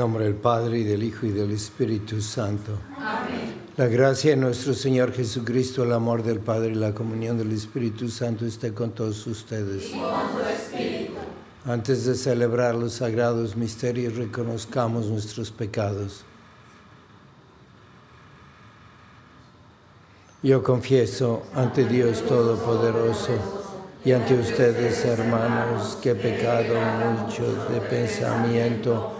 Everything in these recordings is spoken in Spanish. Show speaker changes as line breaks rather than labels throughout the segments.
Nombre del Padre y del Hijo y del Espíritu Santo. Amén. La gracia de nuestro Señor Jesucristo, el amor del Padre y la comunión del Espíritu Santo esté con todos ustedes. Y con espíritu. Antes de celebrar los sagrados misterios, reconozcamos nuestros pecados. Yo confieso ante Dios Todopoderoso y ante ustedes, hermanos, que he pecado mucho de pensamiento,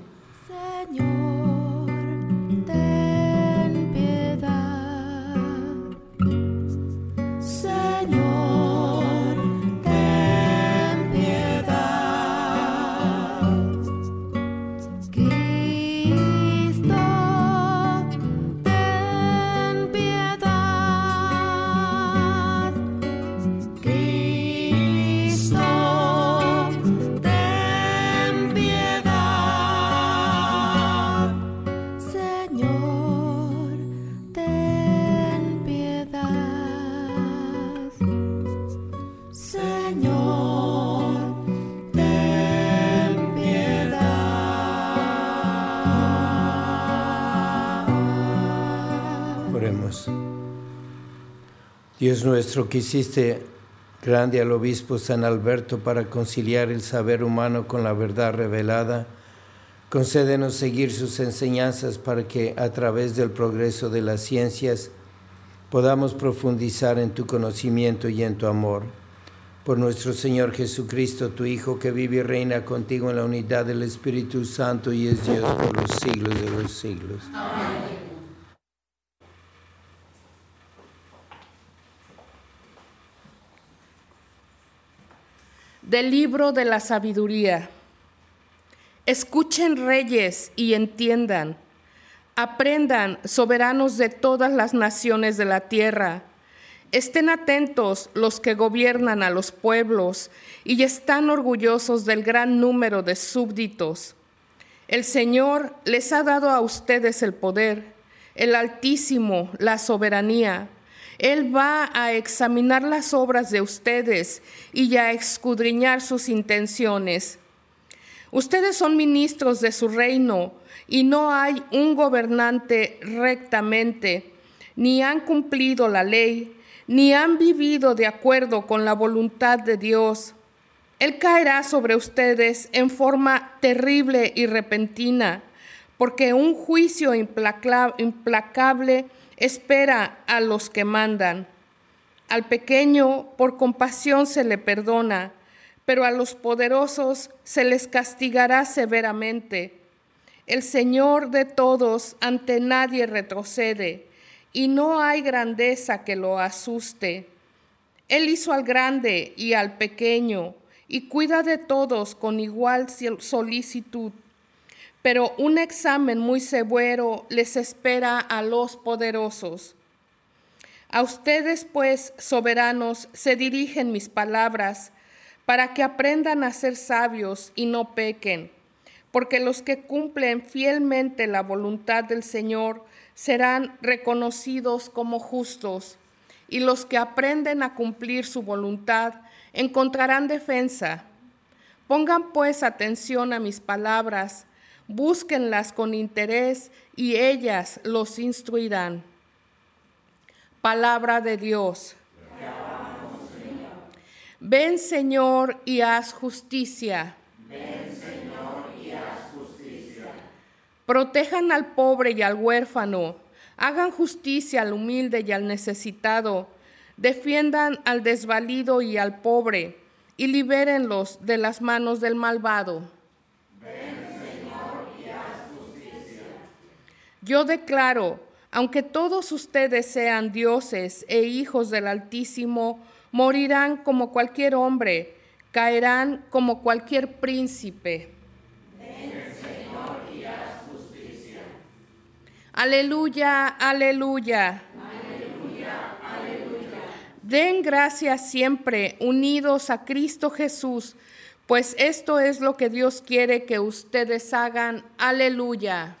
Dios nuestro, que hiciste grande al obispo San Alberto para conciliar el saber humano con la verdad revelada, concédenos seguir sus enseñanzas para que a través del progreso de las ciencias podamos profundizar en tu conocimiento y en tu amor. Por nuestro Señor Jesucristo, tu Hijo, que vive y reina contigo en la unidad del Espíritu Santo y es Dios por los siglos de los siglos. Amén.
Del libro de la sabiduría. Escuchen reyes y entiendan. Aprendan soberanos de todas las naciones de la tierra. Estén atentos los que gobiernan a los pueblos y están orgullosos del gran número de súbditos. El Señor les ha dado a ustedes el poder, el Altísimo, la soberanía él va a examinar las obras de ustedes y a escudriñar sus intenciones. Ustedes son ministros de su reino y no hay un gobernante rectamente, ni han cumplido la ley, ni han vivido de acuerdo con la voluntad de Dios. Él caerá sobre ustedes en forma terrible y repentina, porque un juicio implacable espera a los que mandan. Al pequeño por compasión se le perdona, pero a los poderosos se les castigará severamente. El Señor de todos ante nadie retrocede, y no hay grandeza que lo asuste. Él hizo al grande y al pequeño, y cuida de todos con igual solicitud. Pero un examen muy severo les espera a los poderosos. A ustedes, pues, soberanos, se dirigen mis palabras, para que aprendan a ser sabios y no pequen, porque los que cumplen fielmente la voluntad del Señor serán reconocidos como justos, y los que aprenden a cumplir su voluntad encontrarán defensa. Pongan pues atención a mis palabras, búsquenlas con interés y ellas los instruirán. Palabra de Dios. Ven Señor y haz justicia.
Ven Señor y haz justicia.
Protejan al pobre y al huérfano. Hagan justicia al humilde y al necesitado. Defiendan al desvalido y al pobre y libérenlos de las manos del malvado.
Ven, Señor, y haz justicia.
Yo declaro, aunque todos ustedes sean dioses e hijos del Altísimo, morirán como cualquier hombre, caerán como cualquier príncipe.
Haz justicia.
Aleluya, aleluya. Den gracias siempre unidos a Cristo Jesús, pues esto es lo que Dios quiere que ustedes hagan. Aleluya.
Aleluya,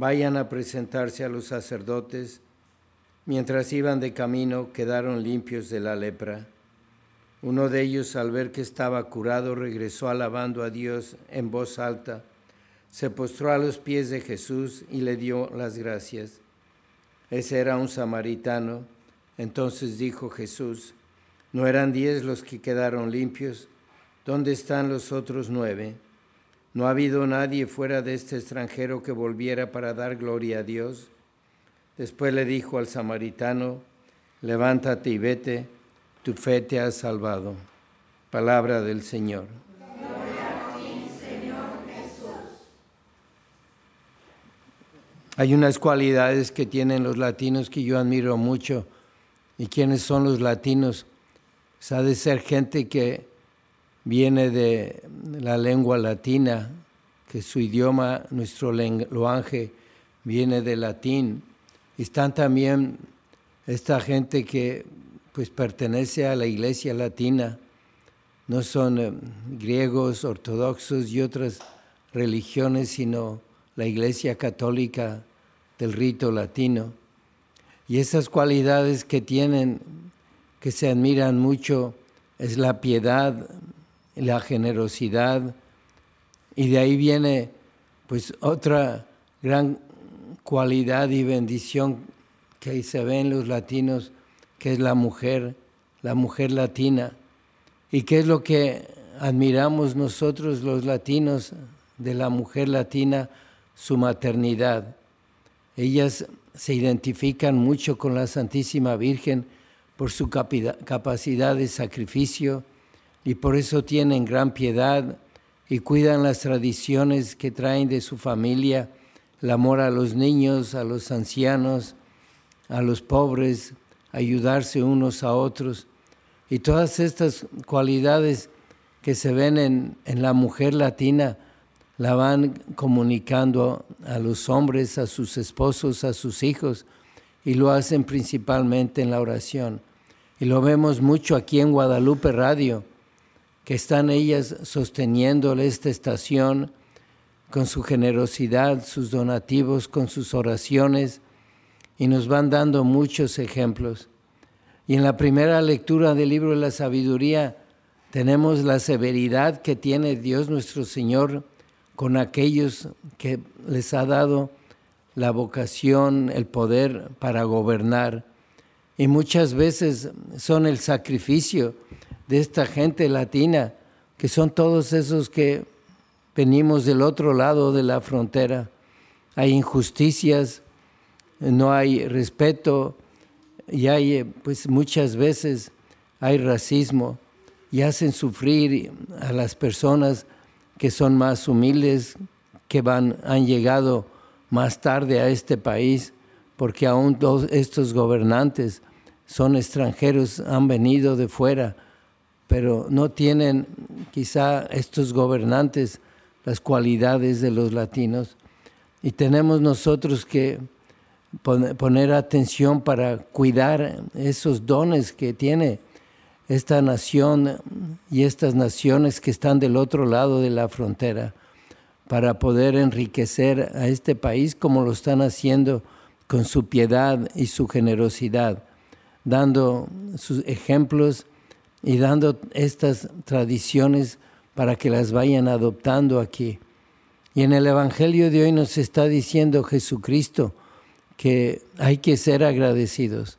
vayan a presentarse a los sacerdotes. Mientras iban de camino, quedaron limpios de la lepra. Uno de ellos, al ver que estaba curado, regresó alabando a Dios en voz alta. Se postró a los pies de Jesús y le dio las gracias. Ese era un samaritano. Entonces dijo Jesús, ¿no eran diez los que quedaron limpios? ¿Dónde están los otros nueve? ¿No ha habido nadie fuera de este extranjero que volviera para dar gloria a Dios? Después le dijo al samaritano, levántate y vete tu fe te ha salvado. Palabra del Señor. Hay unas cualidades que tienen los latinos que yo admiro mucho. ¿Y quiénes son los latinos? Pues ha de ser gente que viene de la lengua latina, que su idioma, nuestro lenguaje, viene del latín. Están también esta gente que pues pertenece a la iglesia latina, no son eh, griegos, ortodoxos y otras religiones, sino la iglesia católica del rito latino. Y esas cualidades que tienen, que se admiran mucho, es la piedad, la generosidad, y de ahí viene pues otra gran cualidad y bendición que se ve en los latinos, que es la mujer, la mujer latina. ¿Y qué es lo que admiramos nosotros los latinos de la mujer latina? Su maternidad. Ellas se identifican mucho con la Santísima Virgen por su capacidad de sacrificio y por eso tienen gran piedad y cuidan las tradiciones que traen de su familia, el amor a los niños, a los ancianos, a los pobres, ayudarse unos a otros. Y todas estas cualidades que se ven en, la mujer latina la van comunicando a los hombres, a sus esposos, a sus hijos, y lo hacen principalmente en la oración. Y lo vemos mucho aquí en Guadalupe Radio, que están ellas sosteniendo esta estación con su generosidad, sus donativos, con sus oraciones, y nos van dando muchos ejemplos. Y en la primera lectura del libro de la sabiduría tenemos la severidad que tiene Dios nuestro Señor con aquellos que les ha dado la vocación, el poder para gobernar. Y muchas veces son el sacrificio de esta gente latina, que son todos esos que venimos del otro lado de la frontera. Hay injusticias, no hay respeto y hay, pues muchas veces hay racismo y hacen sufrir a las personas que son más humildes, que van, han llegado más tarde a este país, porque aún estos gobernantes son extranjeros, han venido de fuera, pero no tienen quizá estos gobernantes las cualidades de los latinos. Y tenemos nosotros que poner atención para cuidar esos dones que tiene esta nación y estas naciones que están del otro lado de la frontera para poder enriquecer a este país como lo están haciendo con su piedad y su generosidad, dando sus ejemplos y dando estas tradiciones para que las vayan adoptando aquí. Y en el Evangelio de hoy nos está diciendo Jesucristo que hay que ser agradecidos.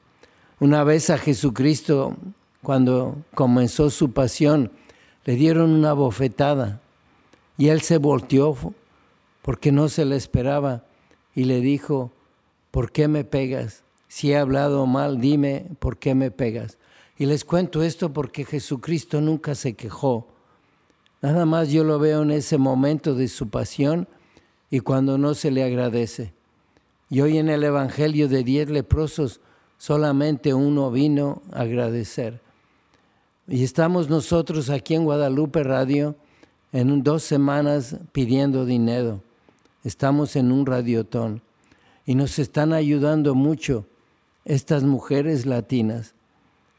Una vez a Jesucristo cuando comenzó su pasión, le dieron una bofetada y él se volteó porque no se le esperaba y le dijo, ¿por qué me pegas? Si he hablado mal, dime, ¿por qué me pegas? Y les cuento esto porque Jesucristo nunca se quejó. Nada más yo lo veo en ese momento de su pasión y cuando no se le agradece. Y hoy en el Evangelio de diez leprosos solamente uno vino a agradecer. Y estamos nosotros aquí en Guadalupe Radio en dos semanas pidiendo dinero. Estamos en un radiotón y nos están ayudando mucho estas mujeres latinas.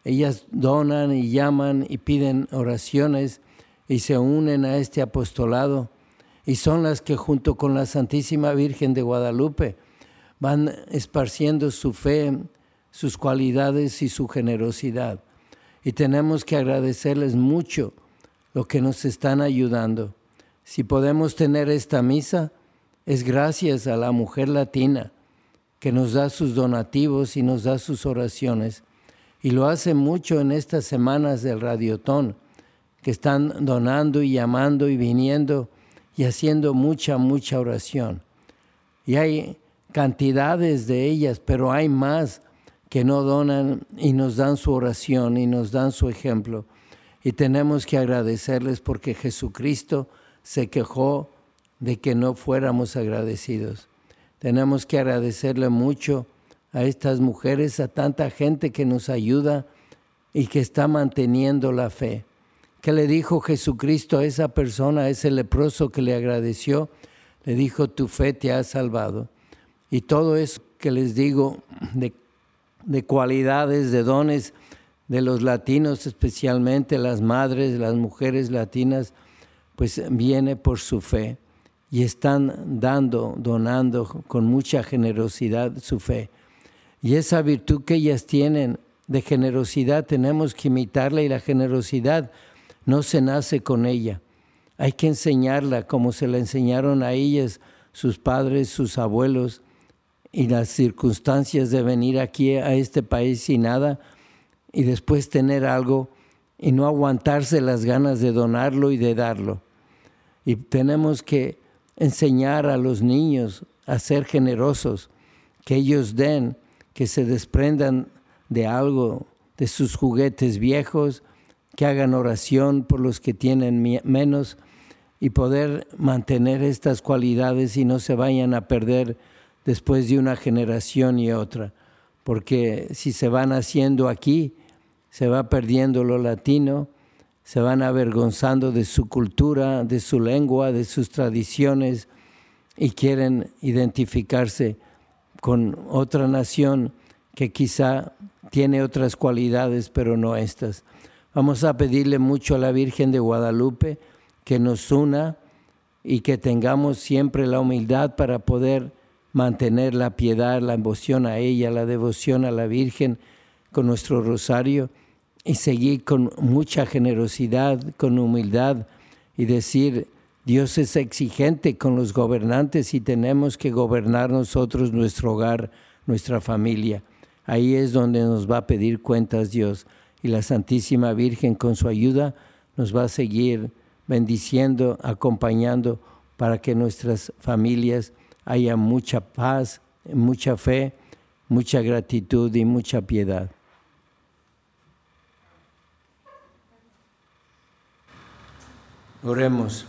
Ellas donan y llaman y piden oraciones y se unen a este apostolado y son las que junto con la Santísima Virgen de Guadalupe van esparciendo su fe, sus cualidades y su generosidad y tenemos que agradecerles mucho lo que nos están ayudando. Si podemos tener esta misa, es gracias a la mujer latina que nos da sus donativos y nos da sus oraciones. Y lo hace mucho en estas semanas del Radiotón, que están donando y llamando y viniendo y haciendo mucha, mucha oración. Y hay cantidades de ellas, pero hay más que no donan y nos dan su oración y nos dan su ejemplo. Y tenemos que agradecerles porque Jesucristo se quejó de que no fuéramos agradecidos. Tenemos que agradecerle mucho a estas mujeres, a tanta gente que nos ayuda y que está manteniendo la fe. ¿Qué le dijo Jesucristo a esa persona, a ese leproso que le agradeció? Le dijo, tu fe te ha salvado. Y todo eso que les digo de de cualidades, de dones de los latinos, especialmente las madres, las mujeres latinas, pues viene por su fe y están dando, donando con mucha generosidad su fe. Y esa virtud que ellas tienen de generosidad tenemos que imitarla y la generosidad no se nace con ella. Hay que enseñarla como se la enseñaron a ellas sus padres, sus abuelos, y las circunstancias de venir aquí a este país sin nada y después tener algo y no aguantarse las ganas de donarlo y de darlo. Y tenemos que enseñar a los niños a ser generosos, que ellos den, que se desprendan de algo, de sus juguetes viejos, que hagan oración por los que tienen menos y poder mantener estas cualidades y no se vayan a perder después de una generación y otra, porque si se van haciendo aquí, se va perdiendo lo latino, se van avergonzando de su cultura, de su lengua, de sus tradiciones y quieren identificarse con otra nación que quizá tiene otras cualidades, pero no estas. Vamos a pedirle mucho a la Virgen de Guadalupe que nos una y que tengamos siempre la humildad para poder mantener la piedad, la devoción a ella, la devoción a la Virgen con nuestro rosario y seguir con mucha generosidad, con humildad y decir, Dios es exigente con los gobernantes y tenemos que gobernar nosotros nuestro hogar, nuestra familia. Ahí es donde nos va a pedir cuentas Dios y la Santísima Virgen con su ayuda nos va a seguir bendiciendo, acompañando para que nuestras familias haya mucha paz, mucha fe, mucha gratitud y mucha piedad. Oremos.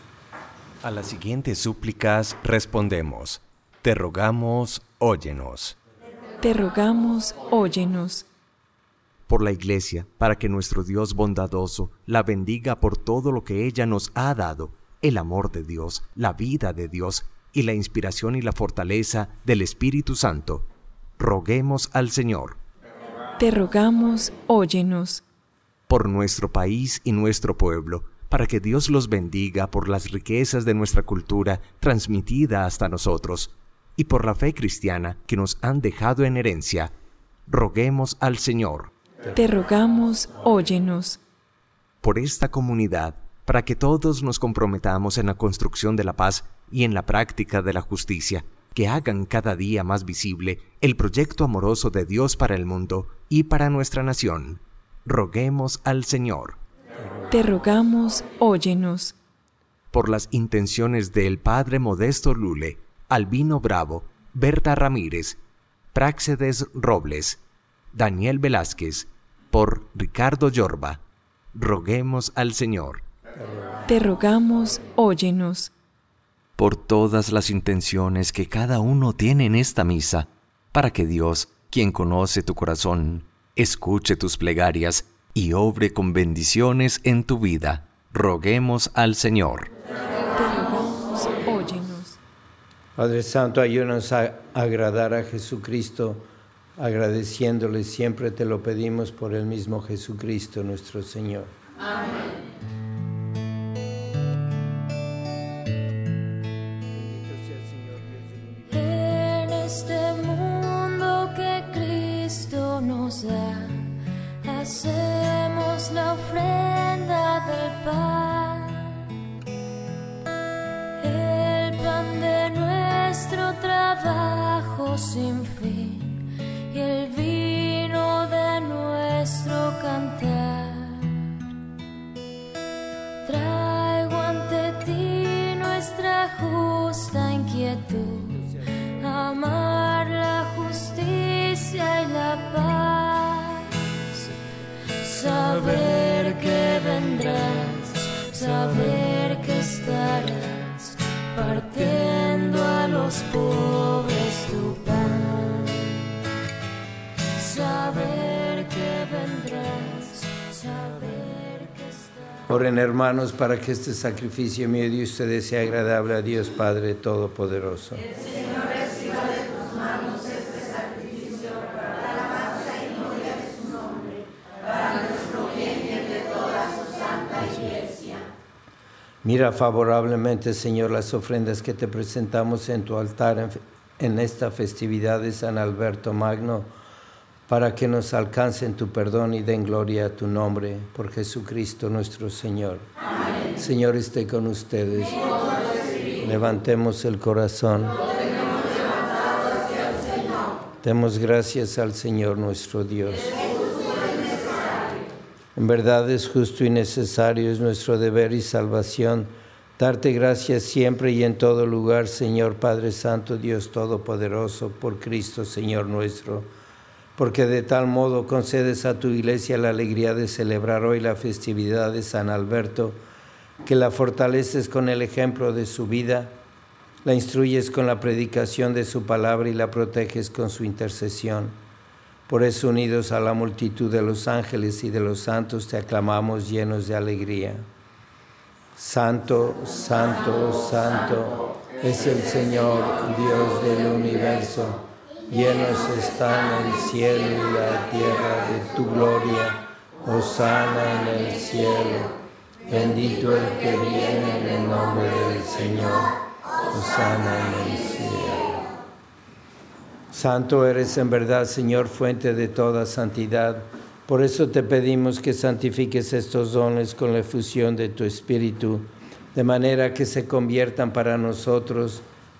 A las siguientes súplicas respondemos. Te rogamos, óyenos.
Te rogamos, óyenos.
Por la Iglesia, para que nuestro Dios bondadoso la bendiga por todo lo que ella nos ha dado, el amor de Dios, la vida de Dios y la inspiración y la fortaleza del Espíritu Santo. Roguemos al Señor.
Te rogamos, óyenos.
Por nuestro país y nuestro pueblo, para que Dios los bendiga por las riquezas de nuestra cultura transmitida hasta nosotros, y por la fe cristiana que nos han dejado en herencia, roguemos al Señor.
Te rogamos, óyenos.
Por esta comunidad, para que todos nos comprometamos en la construcción de la paz y en la práctica de la justicia, que hagan cada día más visible el proyecto amoroso de Dios para el mundo y para nuestra nación. Roguemos al Señor.
Te rogamos, óyenos.
Por las intenciones del Padre Modesto Lule, Albino Bravo, Berta Ramírez, Práxedes Robles, Daniel Velázquez, por Ricardo Yorba, roguemos al Señor.
Te rogamos, óyenos.
Por todas las intenciones que cada uno tiene en esta misa, para que Dios, quien conoce tu corazón, escuche tus plegarias y obre con bendiciones en tu vida. Roguemos al Señor.
Te rogamos, óyenos.
Padre Santo, ayúdanos a agradar a Jesucristo, agradeciéndole siempre te lo pedimos por el mismo Jesucristo nuestro Señor. Amén. Oren hermanos para que este sacrificio mío de ustedes sea agradable a Dios Padre Todopoderoso. Mira favorablemente, Señor, las ofrendas que te presentamos en tu altar en, en esta festividad de San Alberto Magno, para que nos alcancen tu perdón y den gloria a tu nombre, por Jesucristo nuestro Señor. Señor esté con ustedes. Levantemos el corazón. Demos gracias al Señor nuestro Dios. En verdad es justo y necesario, es nuestro deber y salvación, darte gracias siempre y en todo lugar, Señor Padre Santo, Dios Todopoderoso, por Cristo, Señor nuestro, porque de tal modo concedes a tu iglesia la alegría de celebrar hoy la festividad de San Alberto, que la fortaleces con el ejemplo de su vida, la instruyes con la predicación de su palabra y la proteges con su intercesión. Por eso, unidos a la multitud de los ángeles y de los santos, te aclamamos llenos de alegría. Santo, santo, santo es el Señor, Dios del universo. Llenos están el cielo y la tierra de tu gloria. Hosana en el cielo. Bendito el que viene en el nombre del Señor. Hosana en el cielo. Santo eres en verdad, Señor, fuente de toda santidad. Por eso te pedimos que santifiques estos dones con la efusión de tu Espíritu, de manera que se conviertan para nosotros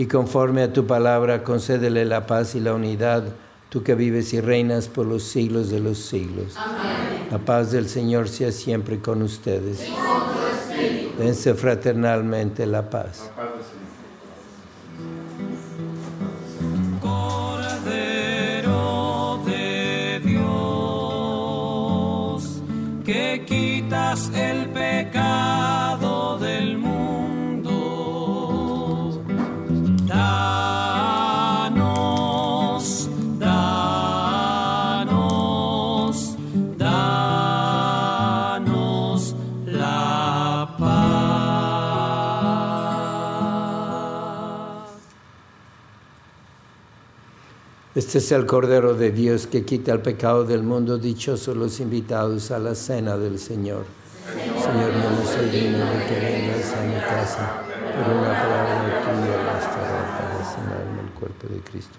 y conforme a tu palabra concédele la paz y la unidad, tú que vives y reinas por los siglos de los siglos.
Amén.
La paz del Señor sea siempre con ustedes.
Y con tu espíritu.
Dense fraternalmente la paz.
Cordero de Dios, que quitas el pecado del mundo.
Este es el Cordero de Dios que quita el pecado del mundo. Dichosos los invitados a la cena del Señor. Señor, no soy digno de que vengas a mi casa, pero una palabra para sanarme el cuerpo de Cristo.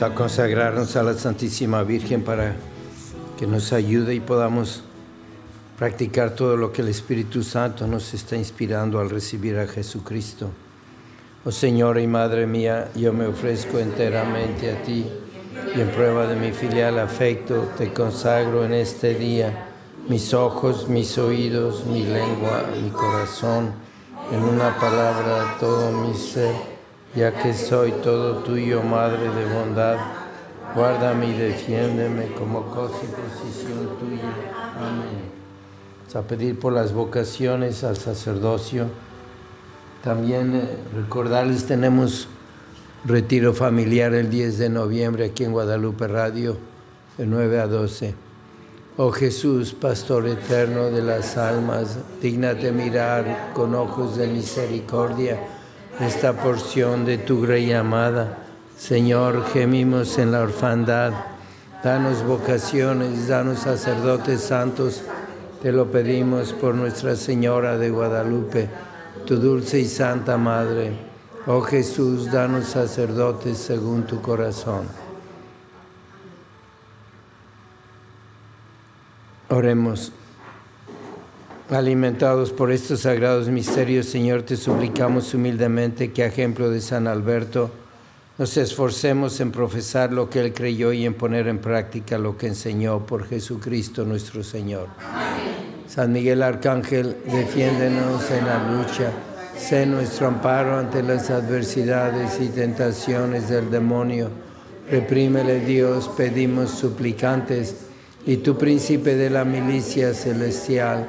A consagrarnos a la Santísima Virgen para que nos ayude y podamos practicar todo lo que el Espíritu Santo nos está inspirando al recibir a Jesucristo. Oh Señora y Madre mía, yo me ofrezco enteramente a ti y en prueba de mi filial afecto te consagro en este día mis ojos, mis oídos, mi lengua, mi corazón, en una palabra todo mi ser ya que soy todo tuyo, Madre de bondad, guárdame y defiéndeme como cosa y posición tuya. Amén. A pedir por las vocaciones al sacerdocio. También eh, recordarles, tenemos retiro familiar el 10 de noviembre aquí en Guadalupe Radio, de 9 a 12. Oh Jesús, Pastor eterno de las almas, dignate mirar con ojos de misericordia esta porción de tu grey amada. Señor, gemimos en la orfandad. Danos vocaciones, danos sacerdotes santos. Te lo pedimos por Nuestra Señora de Guadalupe, tu dulce y santa Madre. Oh Jesús, danos sacerdotes según tu corazón. Oremos. Alimentados por estos sagrados misterios, Señor, te suplicamos humildemente que, a ejemplo de San Alberto, nos esforcemos en profesar lo que él creyó y en poner en práctica lo que enseñó por Jesucristo nuestro Señor. San Miguel Arcángel, defiéndenos en la lucha, sé nuestro amparo ante las adversidades y tentaciones del demonio. Reprímele Dios, pedimos suplicantes, y tu príncipe de la milicia celestial,